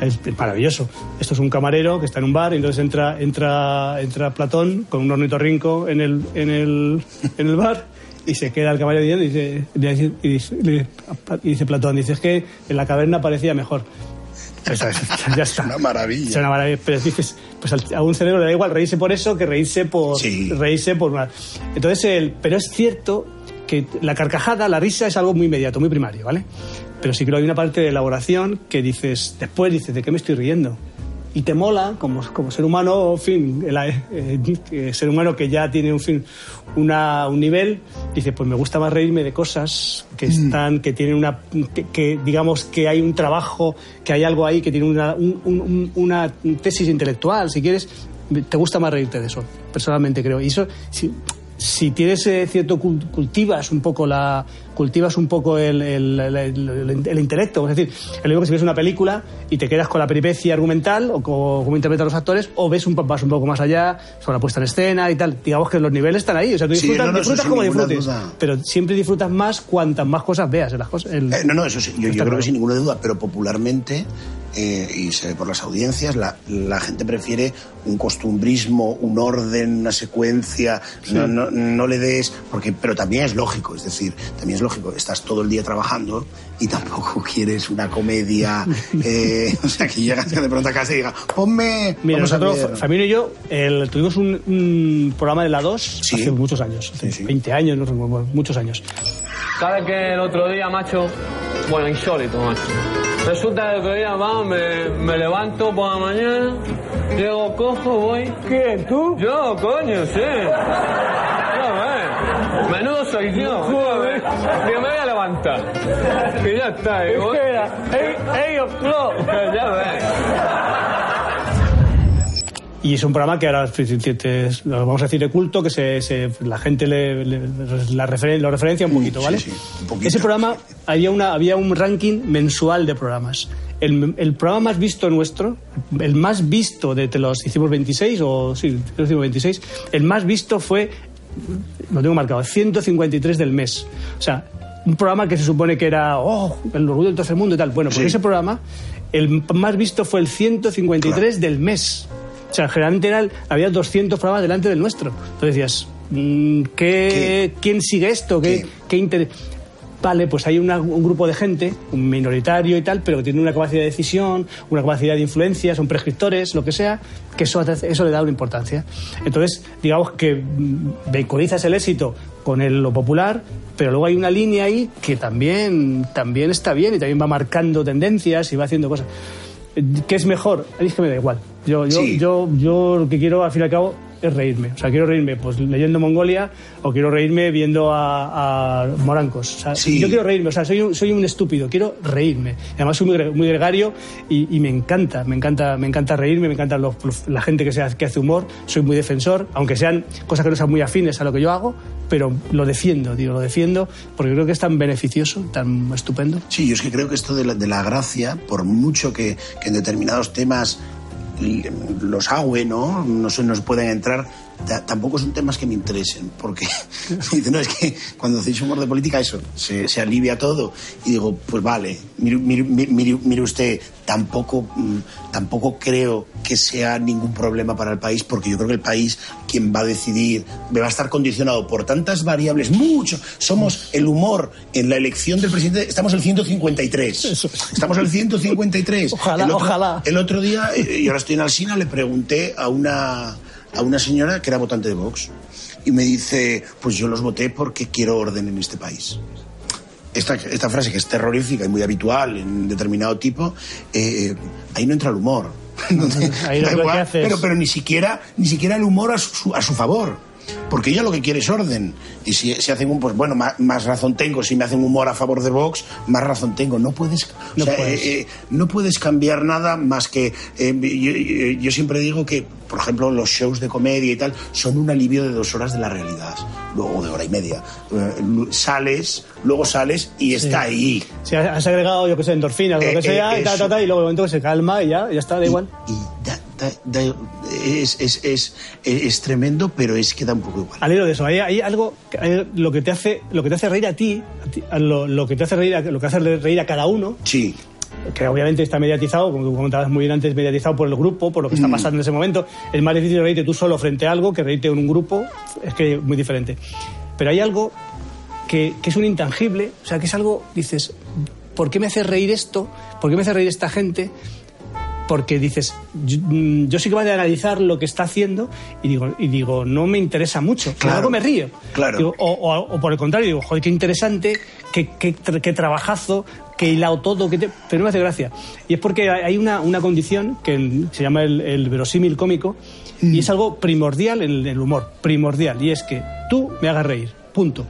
Es maravilloso. Esto es un camarero que está en un bar y entonces entra, entra, entra Platón con un ornitorrinco en el, en el, en el bar y se queda el camarero y dice, y dice, y dice- y dice Platón, dice, es que en la caverna parecía mejor. Es, [LAUGHS] ya está. Una maravilla. Es una maravilla. Pero dices, pues a un cerebro le da igual reírse por eso que reírse por Sí. reírse por una. Entonces, el, pero es cierto que la carcajada, la risa es algo muy inmediato, muy primario, ¿vale? Pero sí que hay una parte de elaboración que dices, después dices, ¿de qué me estoy riendo? Y te mola, como, como ser humano, en fin, el, eh, eh, ser humano que ya tiene un fin, una, un nivel, dice, pues me gusta más reírme de cosas que están, que tienen una, que, que digamos que hay un trabajo, que hay algo ahí que tiene una, un- un- un- una tesis intelectual, si quieres, te gusta más reírte de eso, personalmente creo. Y eso, si, si tienes eh, cierto cul- cultivas un poco la cultivas un poco el, el- el- el- el intelecto es decir el mismo que si ves una película y te quedas con la peripecia argumental o cómo interpretan los actores o ves un, vas un poco más allá sobre la puesta en escena y tal digamos que los niveles están ahí o sea tú Sí, disfrutas, no, no, eso disfrutas como disfrutes duda. pero siempre disfrutas más cuantas más cosas veas en las cosas el- Eh, no, no, eso sí, yo, yo creo claro. que sin ninguna duda, pero popularmente, eh, y se ve por las audiencias, la, la gente prefiere un costumbrismo, un orden, una secuencia, no, no, no le des, porque, pero también es lógico, es decir, también es lógico, estás todo el día trabajando y tampoco [LAUGHS] quieres una comedia, eh, [LAUGHS] o sea, que llegas de pronto a casa y digas, ponme, Mira, nosotros, ver". Familia y yo, el- tuvimos un, un programa de la 2 Sí. hace muchos años, hace 20 años, no muchos años. ¿Sabes que el otro día, macho? Bueno, insólito, macho. Resulta que el otro día, vamos, me, me levanto por la mañana, llego, cojo, voy. ¿Quién, tú? Yo, coño, sí. Ya ves. Menudo soy yo. [LAUGHS] Joder. Digo, me voy a levantar. Y ya está. Y voy. ¡Ey, [LAUGHS] Ya ves. Y es un programa que ahora vamos a decir de culto, que se, se- la gente le, le- la referen- lo referencia un poquito, ¿vale? sí, un poquito. Ese programa había, una, había un ranking mensual de programas. El, el programa más visto nuestro, el más visto de te los hicimos 26, o sí, hicimos 26, el más visto fue, lo tengo marcado, 153 del mes. O sea, un programa que se supone que era, oh, el orgullo del tercer mundo y tal. Bueno, pues Sí. ese programa, el más visto fue el 153 del mes. O sea, generalmente era había 200 programas delante del nuestro. Entonces decías, mm, ¿qué, ¿quién sigue esto? ¿Qué, qué inter- Vale, pues hay una- un grupo de gente, un minoritario y tal, pero que tiene una capacidad de decisión, una capacidad de influencia, son prescriptores, lo que sea, que eso, eso le da una importancia. Entonces, digamos que mm, vehiculizas el éxito con el- lo popular, pero luego hay una línea ahí que también, también está bien y también va marcando tendencias y va haciendo cosas. ¿Qué es mejor? Es que me da igual. Yo, yo, Sí. yo, yo lo que quiero, al fin y al cabo, es reírme. O sea, quiero reírme pues leyendo Mongolia o quiero reírme viendo a, a Morancos. O sea, Sí. Yo quiero reírme. O sea, soy un, soy un estúpido. Quiero reírme. Y además soy muy, gre- muy gregario y, y me encanta, me encanta, me encanta reírme, me encanta los- los- la gente que, se hace- que hace humor. Soy muy defensor, aunque sean cosas que no sean muy afines a lo que yo hago, pero lo defiendo, digo, lo defiendo porque creo que es tan beneficioso, tan estupendo. Sí, yo es que creo que esto de la, de la gracia, por mucho que, que en determinados temas los agüe, ¿no? No se nos pueden entrar, tampoco son temas que me interesen, porque [LAUGHS] dice, no, es que cuando hacéis humor de política, eso, se, se alivia todo. Y digo, pues vale, mire, mire- mire- mire usted, tampoco, mm, tampoco creo que sea ningún problema para el país, porque yo creo que el país, quien va a decidir, va a estar condicionado por tantas variables, mucho. Somos el humor en la elección del presidente, estamos el 153. Estamos el 153. Ojalá, el otro, ojalá. El otro día, eh, y ahora estoy en Alsina, le pregunté a una, a una señora que era votante de Vox. y me dice, pues yo los voté porque quiero orden en este país. Esta, esta frase que es terrorífica y muy habitual en determinado tipo, eh, ahí no entra el humor. [LAUGHS] Ahí lo Da que igual, haces- pero, pero ni siquiera ni siquiera el humor a su, a su favor. Porque ella lo que quiere es orden. Y si, si hacen un, pues bueno, más, más razón tengo. Si me hacen humor a favor de Vox, más razón tengo. No puedes, o No sea, puedes. eh, eh, no puedes cambiar nada más que. eh, yo, yo- siempre digo que, por ejemplo, los shows de comedia y tal son un alivio de dos horas de la realidad. Luego de hora y media. Eh, sales, luego sales y está ahí. Si has agregado, yo que sé, endorfinas o lo Eh, que sea, eh, y, ta, ta, ta, y luego de momento que se calma y ya, ya está, da igual. Da- da- es, es, es, es tremendo, pero es que da un poco igual. Al hilo de eso, hay, hay algo, hay lo que te hace, lo que te hace reír a ti, a ti- a lo, lo que te hace reír, a- lo que hace reír a cada uno. Sí. Que obviamente está mediatizado, como tú comentabas muy bien antes, mediatizado por el grupo, por lo que está Mm. pasando en ese momento. Es más difícil reírte tú solo frente a algo que reírte en un grupo, es que es muy diferente. Pero hay algo que, que es un intangible, o sea, que es algo, dices, ¿por qué me hace reír esto? ¿Por qué me hace reír esta gente? Porque dices, yo, mm, yo sí que voy a analizar lo que está haciendo y digo, y digo no me interesa mucho. Claro. Luego me río. Claro. Digo, o, o- o por el contrario, digo, joder, qué interesante, qué, qué, qué trabajazo, qué hilado todo, qué te- pero no me hace gracia. Y es porque hay una, una condición que se llama el, el verosímil cómico y es algo primordial en el humor, primordial. Y es que tú me hagas reír, punto.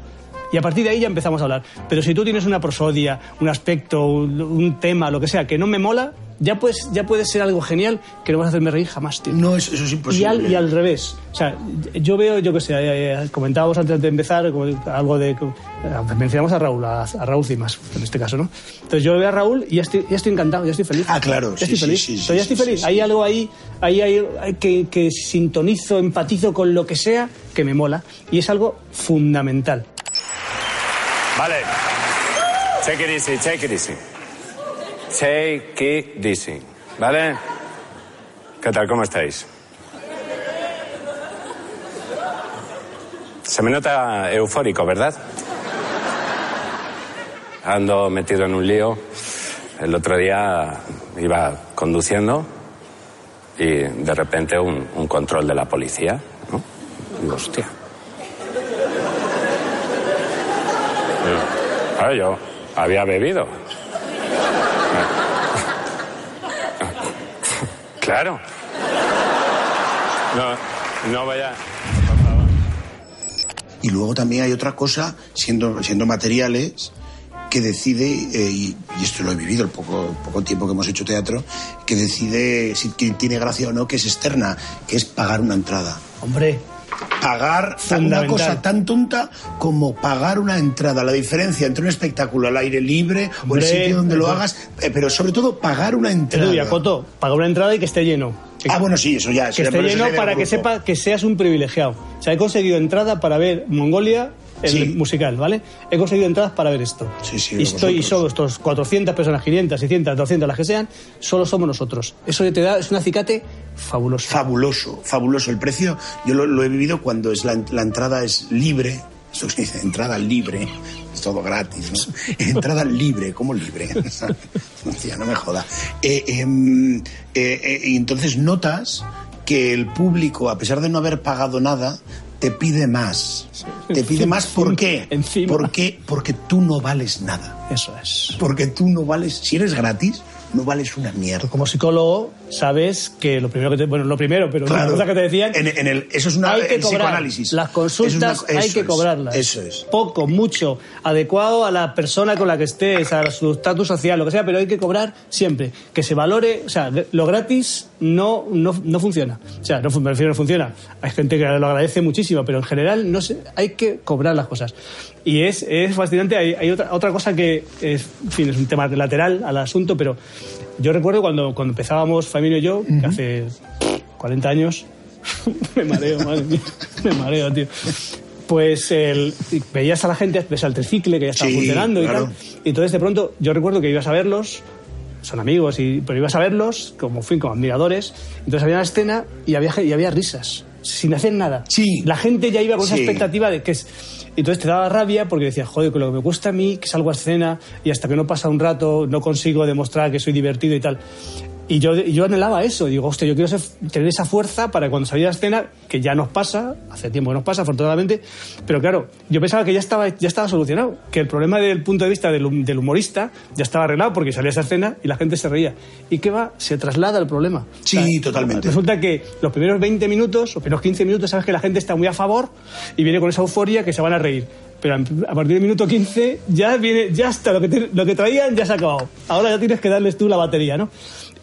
Y a partir de ahí ya empezamos a hablar. Pero si tú tienes una prosodia, un aspecto, un, un tema, lo que sea, que no me mola, ya puedes, ya puede ser algo genial que no vas a hacerme reír jamás, tío. No, eso, eso es Y imposible. al, y al revés. O sea, yo veo, yo que sé, eh, eh, comentábamos antes de empezar algo de. eh, Mencionamos a Raúl, a, a Raúl Cimas, en este caso, ¿no? Entonces yo veo a Raúl y ya estoy, ya estoy encantado, ya estoy feliz. Ah, claro, Ya sí, estoy sí, feliz. sí, sí, Entonces ya estoy sí, feliz. sí, Hay algo ahí, ahí hay, hay que, que sintonizo, empatizo con lo que sea que me mola. Y es algo fundamental. Vale. Take it easy, take it easy. Take it easy. ¿Vale? ¿Qué tal? ¿Cómo estáis? Se me nota eufórico, ¿verdad? Ando metido en un lío. El otro día iba conduciendo y de repente un, control de la policía, ¿no? Hostia. Claro, yo había bebido. [LAUGHS] Claro. No, no vaya. Y luego también hay otra cosa, siendo, siendo materiales, que decide, eh, y, y esto lo he vivido el poco, poco tiempo que hemos hecho teatro, que decide si ti- tiene gracia o no, que es externa, que es pagar una entrada. Hombre. Pagar una cosa tan tonta como pagar una entrada. La diferencia entre un espectáculo al aire libre o Hombre, el sitio donde lo hagas, eh, pero sobre todo pagar una entrada. Edu Acoto, paga una entrada y que esté lleno. Ah, bueno, sí, eso ya. Que esté lleno para que sepa que seas un privilegiado. O sea, he conseguido entrada para ver Mongolia, el Sí. musical, ¿vale? He conseguido entradas para ver esto. Sí, sí, y estoy, somos estos 400 personas, 500, 600, 200, las que sean, solo somos nosotros. Eso te da, es un acicate fabuloso. Fabuloso, fabuloso. El precio, yo lo, lo he vivido cuando es la, la entrada es libre. Eso se dice, entrada libre. Es todo gratis, ¿no? [LAUGHS] Entrada libre, ¿cómo libre? [LAUGHS] Hostia, no me joda. Eh, em, eh, eh, y entonces notas que el público, a pesar de no haber pagado nada, te pide más. Te pide más, ¿por qué? [LAUGHS] ¿Por qué? Porque tú no vales nada. Eso es. Porque tú no vales, si eres gratis, no vales una mierda. Como psicólogo, sabes que lo primero que te. Bueno, lo primero, pero Claro. una cosa que te decían. En- en el- eso es una- hay que el cobrar. psicoanálisis. Las consultas Eso es una- hay que es, cobrarlas. eso es. Poco, mucho, adecuado a la persona con la que estés, a su estatus social, lo que sea, pero hay que cobrar siempre. Que se valore. O sea, lo gratis no, no, no funciona. O sea, no, me refiero, no funciona. Hay gente que lo agradece muchísimo, pero en general no sé, hay que cobrar las cosas. Y es, es fascinante. Hay, hay otra, otra cosa que, es, en fin, es un tema lateral al asunto, pero yo recuerdo cuando, cuando empezábamos, Familia y yo, que hace 40 años, [LAUGHS] me mareo, madre mía, me mareo, tío. Pues el, veías a la gente, ves al tricicle que ya estaba Sí, funcionando claro. y tal. Y entonces de pronto yo recuerdo que ibas a verlos, son amigos, y, pero ibas a verlos como fui, como admiradores. Entonces había una escena y había, y había risas, sin hacer nada. Sí. La gente ya iba con esa expectativa de que es. Y Entonces te daba rabia porque decías, joder, con lo que me cuesta a mí, que salgo a escena y hasta que no pasa un rato no consigo demostrar que soy divertido y tal. Y yo, yo anhelaba eso. Digo, hostia, yo quiero ser- tener esa fuerza para cuando salía a escena, que ya nos pasa, hace tiempo que nos pasa, afortunadamente. Pero claro, yo pensaba que ya estaba, ya estaba solucionado. Que el problema del punto de vista del, del humorista ya estaba arreglado porque salía esa escena y la gente se reía. ¿Y qué va? Se traslada el problema. Sí, totalmente. Resulta que los primeros 20 minutos, los primeros 15 minutos, sabes que la gente está muy a favor y viene con esa euforia que se van a reír. Pero a partir del minuto 15 ya viene, ya está, lo que, te- lo que traían ya se ha acabado. Ahora ya tienes que darles tú la batería, ¿no?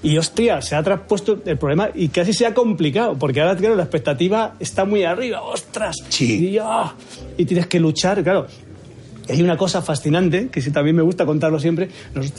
Y hostia, se ha traspuesto el problema y casi se ha complicado, porque ahora, claro, la expectativa está muy arriba, ostras. Sí. Y, ah, y tienes que luchar, claro. Y hay una cosa fascinante, que sí también me gusta contarlo siempre, nos-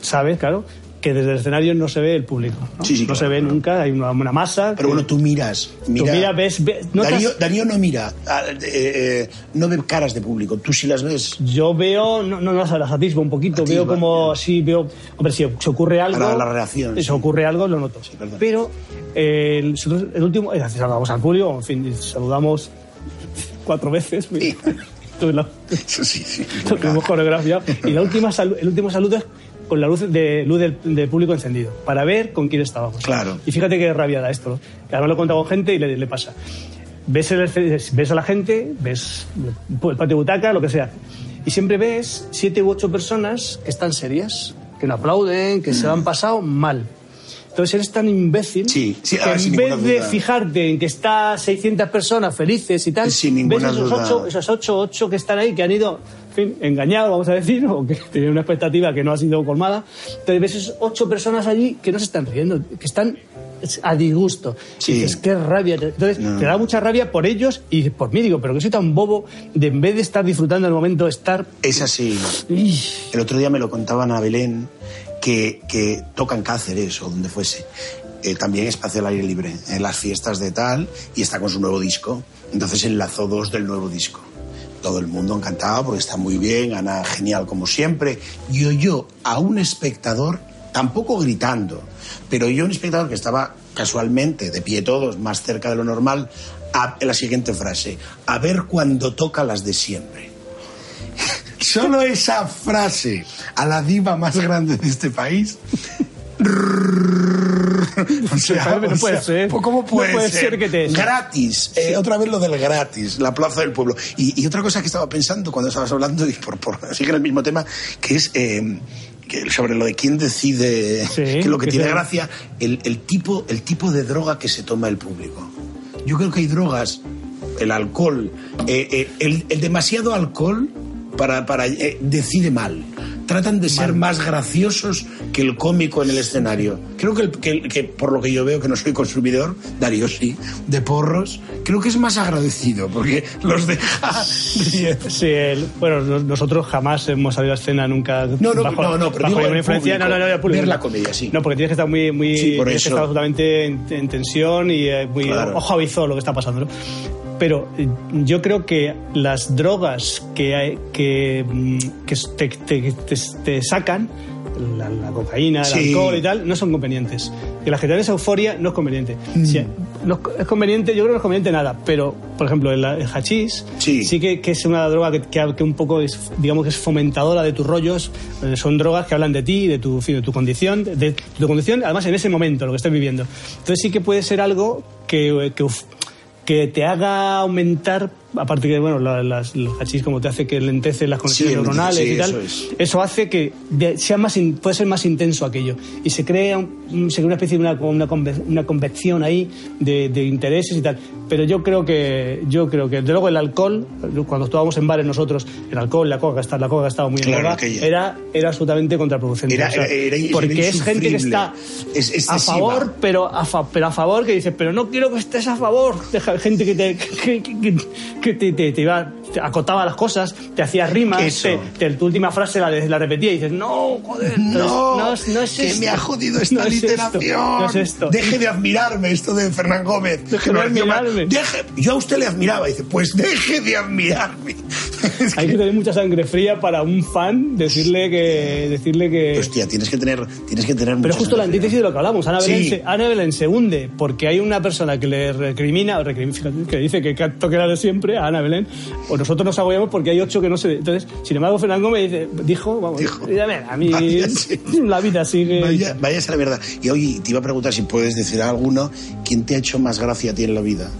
sabes, claro, que desde el escenario no se ve el público. No, Sí, sí, no claro, se ve nunca, hay una, una masa. Pero que- bueno, tú miras. Mira, Tú mira, ves- ves- notas- Darío, Darío no mira. ah, eh, eh, no ve caras de público. Tú sí las ves. Yo veo, no, no las, atisbo un poquito, Atisba, veo como, sí, veo, hombre, si se ocurre algo. Para la reacción, Si sí. se ocurre algo, lo noto. Pero eh, el, el último, eh, saludamos al Julio, en fin, saludamos cuatro veces. [LAUGHS] Tú la- Sí, sí. [LAUGHS] coreografiado. Y la última el último saludo es con la luz de luz del, del público encendido, para ver con quién estábamos. Claro. Y fíjate qué rabia da esto. ¿no? Además lo he contado con gente y le, le pasa. Ves, el, ves a la gente, ves el patio de butaca, lo que sea. Y siempre ves siete u ocho personas que están serias, que no aplauden, que se lo han pasado mal. Entonces eres tan imbécil Sí, sí, que en vez de duda. fijarte en que está 600 personas felices y tal, Sin ves esos duda. ocho, esos ocho, ocho que están ahí, que han ido, fin, engañados, vamos a decir, o que tenían una expectativa que no ha sido colmada. Entonces ves esos ocho personas allí que no se están riendo, que están a disgusto. Sí. Y dices, qué rabia. Entonces No. te da mucha rabia por ellos y por mí. Digo, pero que soy tan bobo de en vez de estar disfrutando del momento, estar... Es así. El otro día me lo contaban a Belén que, que tocan Cáceres o donde fuese. Eh, también espacio al aire libre, en las fiestas de tal, y está con su nuevo disco. Entonces enlazó dos del nuevo disco. Todo el mundo encantado porque está muy bien, Ana genial como siempre. Y oyó a un espectador, tampoco gritando, pero a un espectador que estaba casualmente de pie todos, más cerca de lo normal, la siguiente frase: A ver cuando toca las de siempre. [LAUGHS] Solo esa frase a la diva más grande de este país. O sea, No o puede sea, ser. ¿Cómo puede, No puede ser que te- Gratis. Eh, otra vez lo del gratis, la plaza del pueblo. Y, y otra cosa que estaba pensando cuando estabas hablando, y por, por sigue el mismo tema, que es eh, que sobre lo de quién decide, Sí, que lo que que tiene sea- gracia, el, el tipo, el tipo de droga que se toma el público. Yo creo que hay drogas, el alcohol, eh, el, el demasiado alcohol para, para eh, decide mal. Tratan de ser más graciosos que el cómico en el escenario. Creo que, el- que que por lo que yo veo, que no soy consumidor, Darío sí, de porros, creo que es más agradecido porque los deja. Sí, el- bueno, no- nosotros jamás hemos salido a escena nunca No, no, bajo, no, no, pero bajo digo el influencia. público, no, no, no, público. ver la comedia, sí. No, porque tienes que estar muy, muy Sí, por tienes que eso. estar absolutamente en, en tensión y eh, muy Claro. ojo a visor lo que está pasando, ¿no? Pero eh, yo creo que las drogas que, que, mm, que te, te- te- te sacan, la, la cocaína, el Sí. alcohol y tal, no son convenientes. Que la generar esa euforia no es conveniente. Mm. Si- no es- conveniente, yo creo que no es conveniente nada, pero, por ejemplo, el, el hachís Sí. que, que es una droga que, que, que un poco es, digamos que es fomentadora de tus rollos. Eh, Son drogas que hablan de ti, de tu, de tu condición, de, de tu condición, además en ese momento, lo que estás viviendo. Entonces sí que puede ser algo que, que, uf, que te haga aumentar, aparte que, bueno, la- las, hachís como te hace que lentece las conexiones Sí, neuronales sí, y tal, eso eso, es. hace que de- sea más in- puede ser más intenso aquello. Y se crea, un- se crea una especie de una, una, una convección ahí de, de intereses y tal. Pero yo creo que, yo creo que, desde luego, el alcohol, cuando estábamos en bares nosotros, el alcohol, la coca, la coca estaba muy en boga, aquella. era, era absolutamente contraproducente. Era- O sea, era- era- porque es gente que está Es a favor, pero a, fa- pero a favor que dices, pero no quiero que estés a favor. Deja gente que te, que, que- que- que te, te- te iba- te acotaba las cosas, te hacía rimas, te- te- tu última frase la, la repetía y dices, no, joder, No, no, es- no es que esto. me ha jodido [LAUGHS] esta No es esto, literación. no es esto. Deje de admirarme, esto de Fernán Gómez. Deje de admirarme. Deje- yo a usted le admiraba. Dice, pues deje de admirarme. [LAUGHS] Hay que tener mucha sangre fría para un fan decirle que. Decirle que... Hostia, tienes que tener, tienes que tener Pero justo la antítesis de lo que hablamos. Ana Belén, Sí. se, Ana Belén se hunde porque hay una persona que le recrimina, o recrimina, que dice que canto que era de siempre, a Ana Belén, o nosotros nos agobiamos porque hay ocho que no se... Entonces, sin embargo, Fernando me dice, dijo, vamos, "Mira, a ver, a mí Vaya, [LAUGHS] la vida sigue... Vaya, vaya a ser la verdad. Y hoy te iba a preguntar si puedes decir a alguno quién te ha hecho más gracia a ti en la vida.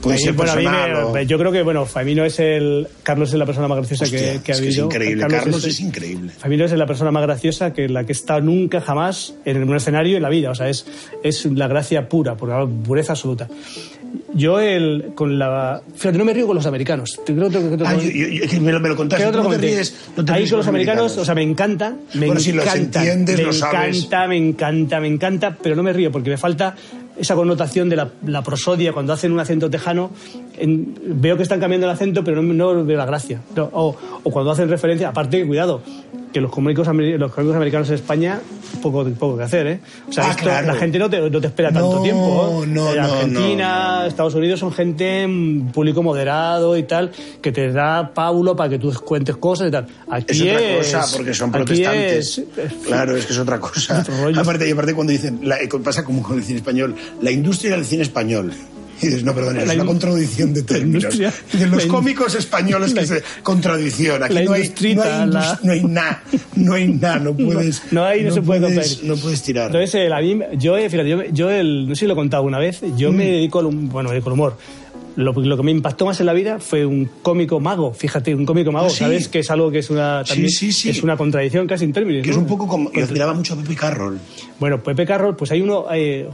Puede ser bueno, a mí personal me- o- Yo creo que, bueno, Famino es el... Carlos es la persona más graciosa que, Hostia, que ha es que es habido. increíble. Carlos es increíble. Famino es la persona más graciosa que la que está nunca jamás en un escenario en la vida. O sea, es, es la gracia pura, por la pureza absoluta. Yo el, con la... Fíjate, no me río con los americanos. Creo Ah, yo- yo- me lo, me lo contaste. ¿Qué otro no te ríes, no te Ahí ríes con los americanos, o sea, me encanta, me Bueno, si los encanta, entiendes, me lo sabes. encanta, me encanta, me encanta, pero no me río porque me falta esa connotación de la, la prosodia cuando hacen un acento tejano. en- veo que están cambiando el acento, pero no, no veo la gracia. No, o, o cuando hacen referencia, aparte, cuidado, que los cómicos, los cómicos americanos en España, poco, poco que hacer, ¿eh? O sea, Ah, esto, claro. la gente no te, no te espera tanto tiempo. ¿eh? no, En no, Argentina, Estados Unidos son gente, mm, público moderado y tal, que te da pábulo para que tú cuentes cosas y tal. Aquí Es otra cosa, porque son protestantes. es- Claro, es que es otra cosa. [LAUGHS] Aparte, y aparte cuando dicen, la- eh, pasa como con el cine español, la industria del cine español. Y dices, no, perdón, es La una contradicción de términos. De los cómicos españoles que la- se contradicción. Aquí no hay, no hay, la- no hay nada, no hay nada, [LAUGHS] no puedes. No, hay, no, se puede puedes-. No puedes tirar. Entonces, el, a mí, yo, eh, fíjate, yo, yo el, no sé si lo he contado una vez, yo Mm. me dedico al, bueno, me dedico al humor. Lo, lo que me impactó más en la vida fue un cómico mago, fíjate, un cómico mago, Ah, sí. ¿sabes? Que es algo que es una, también, sí, sí. es una contradicción casi en términos. que es un poco como. Yo admiraba mucho a Pepe Carroll. Bueno, Pepe Carroll, pues hay uno, eh,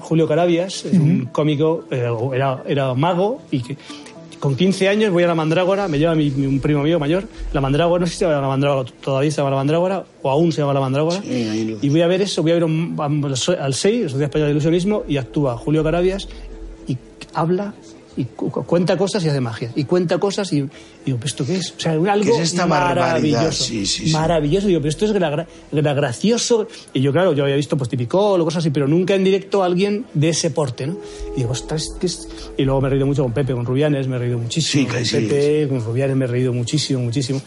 Julio Carabias, es un cómico, eh, era, era mago y que con 15 años voy a la Mandrágora, me lleva mi, un primo mío mayor, la Mandrágora, no sé si se llama la Mandrágora, todavía se llama la Mandrágora o aún se llama la Mandrágora, y voy a ver eso, voy a ver un- al 6, Sociedad Española de Ilusionismo, y actúa Julio Carabias y habla y cu- cu- cuenta cosas y hace magia. Y cuenta cosas y, y digo, ¿pero esto qué es? O sea, algo ¿Qué es esta maravilloso. Sí, sí, sí. Maravilloso. Digo, pero esto es gra- gra- gra- gracioso. Y yo, claro, yo había visto pues típico o cosas así, pero nunca en directo a alguien de ese porte, ¿no? Y digo, ostras, ¿qué es? Y luego me he reído mucho con Pepe, con Rubianes, me he reído muchísimo. Sí, con Pepe, con Rubianes me he reído muchísimo, muchísimo.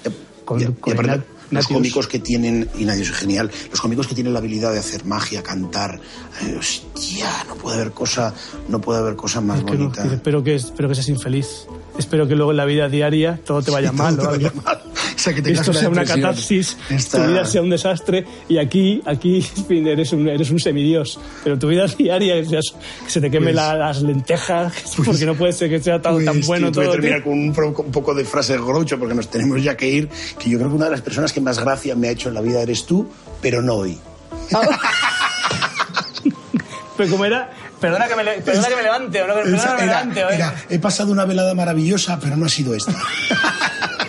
Con, Y con aparte, Ignat- los cómicos que tienen, y nadie es genial, los cómicos que tienen la habilidad de hacer magia, cantar, eh, hostia, no puede haber cosa, no puede haber cosa más Que no, bonita. que espero, que, espero que seas infeliz. Espero que luego en la vida diaria todo te vaya Sí, mal. todo ¿no? te vaya mal. O sea, que tengas Esto sea una catarsis, Está- tu vida sea un desastre y aquí, aquí [LAUGHS] eres, un, eres un semidios. Pero tu vida [LAUGHS] diaria, que, seas- que se te quemen Pues- la- las lentejas, [LAUGHS] porque no puede ser que sea tan, tan Pues, bueno tío, voy a todo. terminar tío. con un, un poco de frase groucho porque nos tenemos ya que ir. Que yo creo que una de las personas que más gracia me ha hecho en la vida eres tú, pero no hoy. Pero como era, perdona que me, le- perdona que me levante, o no, perdona que me era- levante. ¿eh? era, he pasado una velada maravillosa, pero no ha sido esta. [LAUGHS]